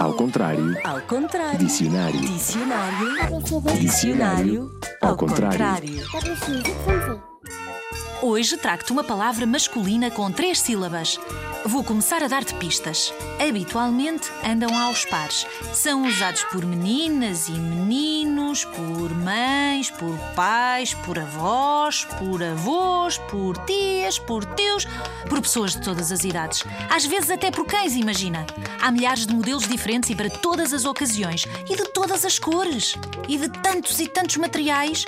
Ao contrário. Ao contrário. Dicionário. Dicionário. Dicionário. Ao contrário. Hoje trago-te uma palavra masculina com três sílabas. Vou começar a dar-te pistas. Habitualmente andam aos pares. São usados por meninas e meninos, por mães, por pais, por avós, por avós, por tias, por tios, por pessoas de todas as idades. Às vezes até por cães, imagina. Há milhares de modelos diferentes e para todas as ocasiões. E de todas as cores. E de tantos e tantos materiais.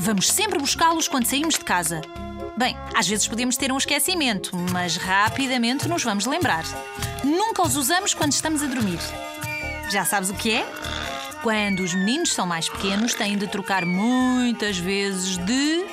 Vamos sempre buscá-los quando saímos de casa. Bem, às vezes podemos ter um esquecimento, mas rapidamente nos vamos lembrar. Nunca os usamos quando estamos a dormir. Já sabes o que é? Quando os meninos são mais pequenos, têm de trocar muitas vezes de.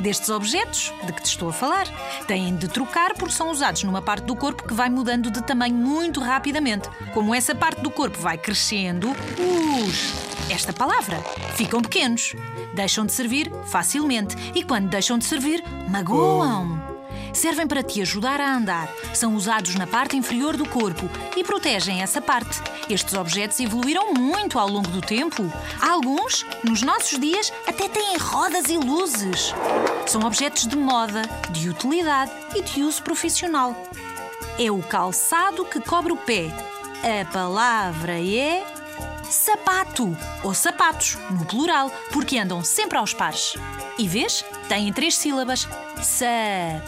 destes objetos de que te estou a falar. Têm de trocar porque são usados numa parte do corpo que vai mudando de tamanho muito rapidamente. Como essa parte do corpo vai crescendo, os esta palavra. Ficam pequenos. Deixam de servir facilmente. E quando deixam de servir, magoam. Servem para te ajudar a andar. São usados na parte inferior do corpo e protegem essa parte. Estes objetos evoluíram muito ao longo do tempo. Alguns, nos nossos dias, até têm rodas e luzes. São objetos de moda, de utilidade e de uso profissional. É o calçado que cobre o pé. A palavra é sapato ou sapatos, no plural, porque andam sempre aos pares. E vês? Têm três sílabas: sapatos.